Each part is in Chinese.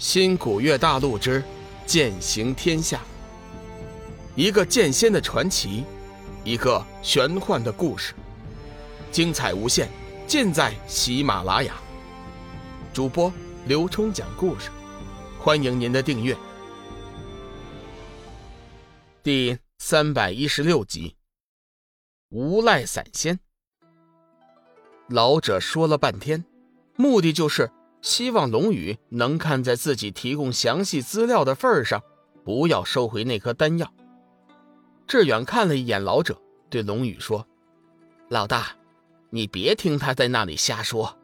新古月大陆之剑行天下，一个剑仙的传奇，一个玄幻的故事，精彩无限，尽在喜马拉雅。主播刘冲讲故事，欢迎您的订阅。第三百一十六集，无赖散仙。老者说了半天，目的就是。希望龙宇能看在自己提供详细资料的份上，不要收回那颗丹药。志远看了一眼老者，对龙宇说：“老大，你别听他在那里瞎说。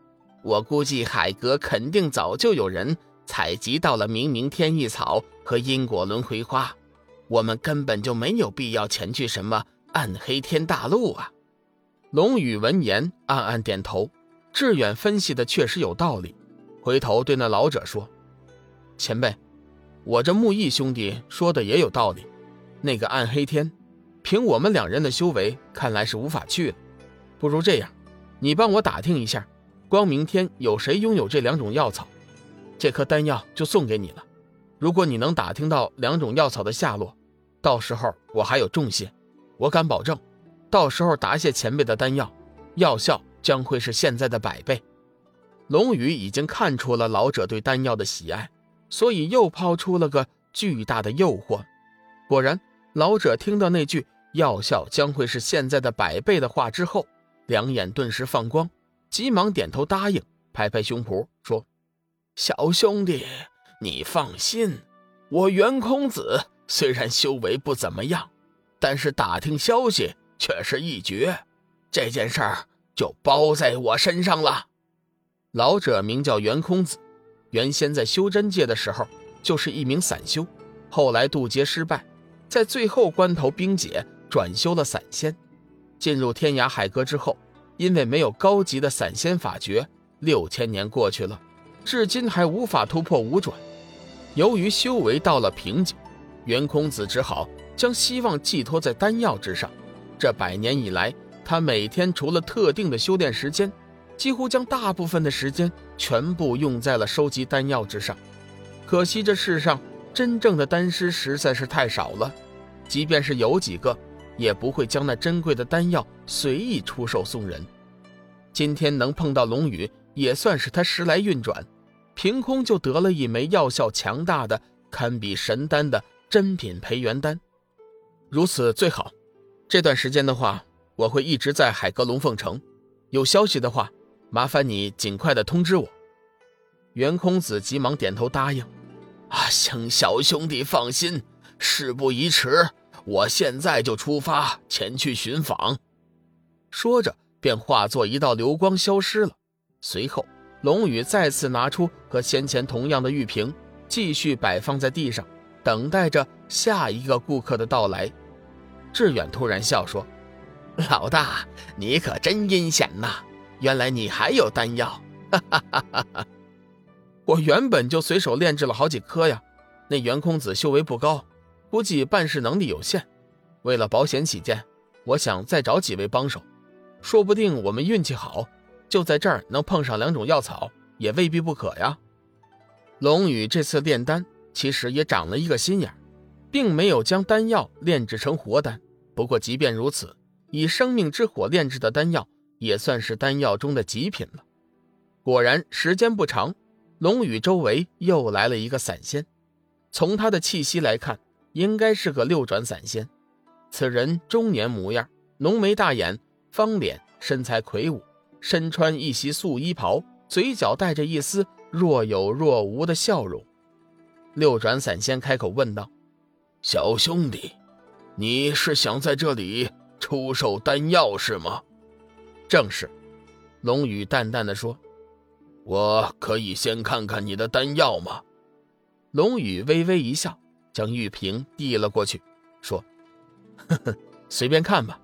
我估计海阁肯定早就有人采集到了冥冥天意草和因果轮回花，我们根本就没有必要前去什么暗黑天大陆啊。”龙宇闻言暗暗点头，志远分析的确实有道理。回头对那老者说：“前辈，我这木易兄弟说的也有道理。那个暗黑天，凭我们两人的修为，看来是无法去了。不如这样，你帮我打听一下，光明天有谁拥有这两种药草，这颗丹药就送给你了。如果你能打听到两种药草的下落，到时候我还有重谢。我敢保证，到时候答谢前辈的丹药，药效将会是现在的百倍。”龙宇已经看出了老者对丹药的喜爱，所以又抛出了个巨大的诱惑。果然，老者听到那句“药效将会是现在的百倍”的话之后，两眼顿时放光，急忙点头答应，拍拍胸脯说：“小兄弟，你放心，我袁空子虽然修为不怎么样，但是打听消息却是一绝，这件事儿就包在我身上了。”老者名叫袁空子，原先在修真界的时候就是一名散修，后来渡劫失败，在最后关头冰解，转修了散仙。进入天涯海阁之后，因为没有高级的散仙法诀，六千年过去了，至今还无法突破五转。由于修为到了瓶颈，袁空子只好将希望寄托在丹药之上。这百年以来，他每天除了特定的修炼时间。几乎将大部分的时间全部用在了收集丹药之上，可惜这世上真正的丹师实在是太少了，即便是有几个，也不会将那珍贵的丹药随意出售送人。今天能碰到龙宇，也算是他时来运转，凭空就得了一枚药效强大的、堪比神丹的珍品培元丹，如此最好。这段时间的话，我会一直在海阁龙凤城，有消息的话。麻烦你尽快的通知我。袁空子急忙点头答应。啊，行，小兄弟放心，事不宜迟，我现在就出发前去寻访。说着，便化作一道流光消失了。随后，龙宇再次拿出和先前同样的玉瓶，继续摆放在地上，等待着下一个顾客的到来。志远突然笑说：“老大，你可真阴险呐！”原来你还有丹药，哈哈哈哈哈！我原本就随手炼制了好几颗呀。那袁空子修为不高，估计办事能力有限。为了保险起见，我想再找几位帮手，说不定我们运气好，就在这儿能碰上两种药草，也未必不可呀。龙宇这次炼丹其实也长了一个心眼，并没有将丹药炼制成活丹。不过即便如此，以生命之火炼制的丹药。也算是丹药中的极品了。果然，时间不长，龙宇周围又来了一个散仙。从他的气息来看，应该是个六转散仙。此人中年模样，浓眉大眼，方脸，身材魁梧，身穿一袭素衣袍，嘴角带着一丝若有若无的笑容。六转散仙开口问道：“小兄弟，你是想在这里出售丹药是吗？”正是，龙宇淡淡的说：“我可以先看看你的丹药吗？”龙宇微微一笑，将玉瓶递了过去，说：“呵呵，随便看吧。”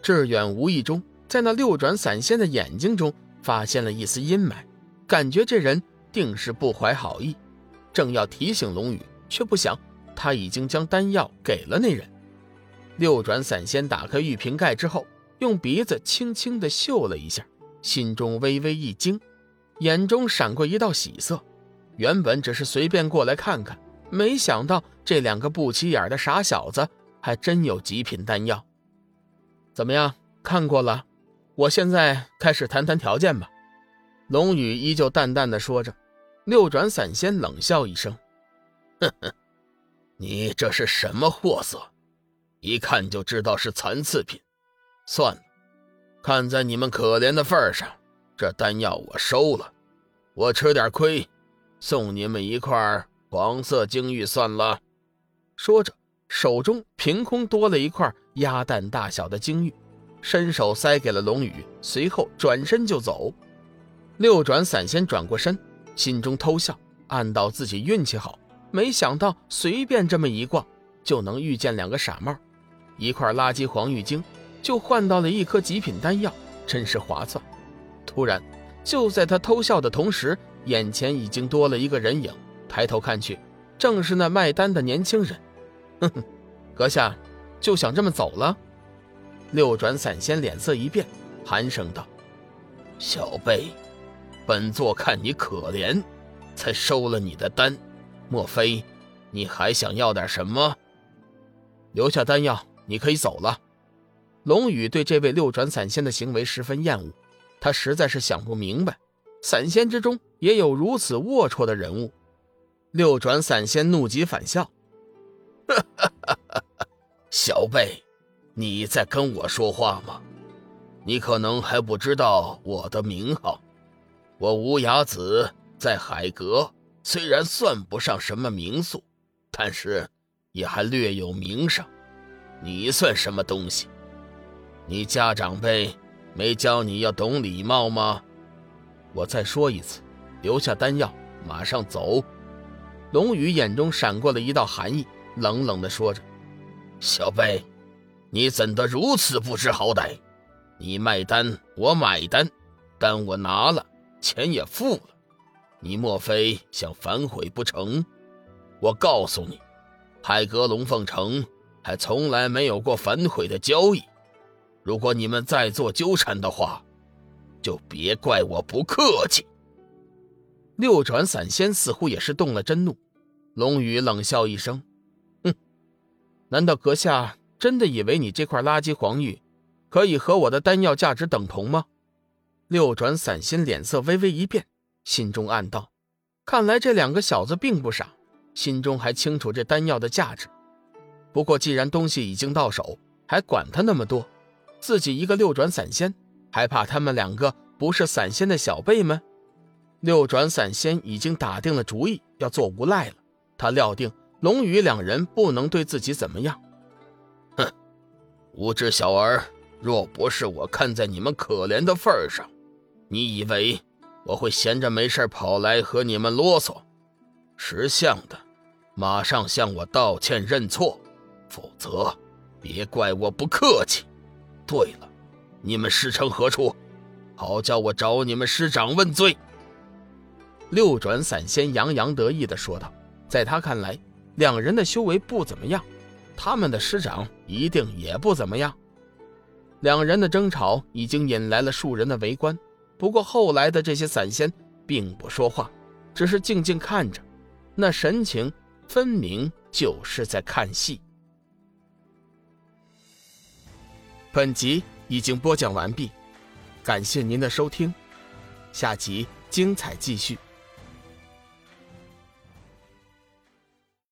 志远无意中在那六转散仙的眼睛中发现了一丝阴霾，感觉这人定是不怀好意，正要提醒龙宇，却不想他已经将丹药给了那人。六转散仙打开玉瓶盖之后。用鼻子轻轻地嗅了一下，心中微微一惊，眼中闪过一道喜色。原本只是随便过来看看，没想到这两个不起眼的傻小子还真有极品丹药。怎么样，看过了？我现在开始谈谈条件吧。龙宇依旧淡淡的说着。六转散仙冷笑一声：“哼哼，你这是什么货色？一看就知道是残次品。算了，看在你们可怜的份上，这丹药我收了。我吃点亏，送你们一块黄色晶玉算了。”说着，手中凭空多了一块鸭蛋大小的晶玉，伸手塞给了龙宇，随后转身就走。六转散仙转过身。心中偷笑，暗道自己运气好，没想到随便这么一逛，就能遇见两个傻帽，一块垃圾黄玉晶，就换到了一颗极品丹药，真是划算。突然，就在他偷笑的同时，眼前已经多了一个人影，抬头看去，正是那卖丹的年轻人。哼哼，阁下就想这么走了？六转散仙脸色一变，寒声道：“小辈。”本座看你可怜，才收了你的丹。莫非你还想要点什么？留下丹药，你可以走了。龙宇对这位六转散仙的行为十分厌恶，他实在是想不明白，散仙之中也有如此龌龊的人物。六转散仙怒极反笑：“！小辈，你在跟我说话吗？你可能还不知道我的名号。”我无崖子在海阁，虽然算不上什么名宿，但是也还略有名声。你算什么东西？你家长辈没教你要懂礼貌吗？我再说一次，留下丹药，马上走。龙宇眼中闪过了一道寒意，冷冷地说着：“小辈，你怎的如此不知好歹？你卖丹，我买单，丹我拿了。”钱也付了，你莫非想反悔不成？我告诉你，海阁龙凤城还从来没有过反悔的交易。如果你们再做纠缠的话，就别怪我不客气。六转散仙似乎也是动了真怒，龙宇冷笑一声：“哼，难道阁下真的以为你这块垃圾黄玉可以和我的丹药价值等同吗？”六转散仙脸色微微一变，心中暗道：看来这两个小子并不傻，心中还清楚这丹药的价值。不过既然东西已经到手，还管他那么多？自己一个六转散仙，还怕他们两个不是散仙的小辈们？六转散仙已经打定了主意要做无赖了。他料定龙宇两人不能对自己怎么样。哼，无知小儿，若不是我看在你们可怜的份上。你以为我会闲着没事跑来和你们啰嗦？识相的，马上向我道歉认错，否则别怪我不客气。对了，你们师承何处？好叫我找你们师长问罪。六转散仙洋洋得意地说道：“在他看来，两人的修为不怎么样，他们的师长一定也不怎么样。”两人的争吵已经引来了数人的围观。不过后来的这些散仙并不说话，只是静静看着，那神情分明就是在看戏。本集已经播讲完毕，感谢您的收听，下集精彩继续。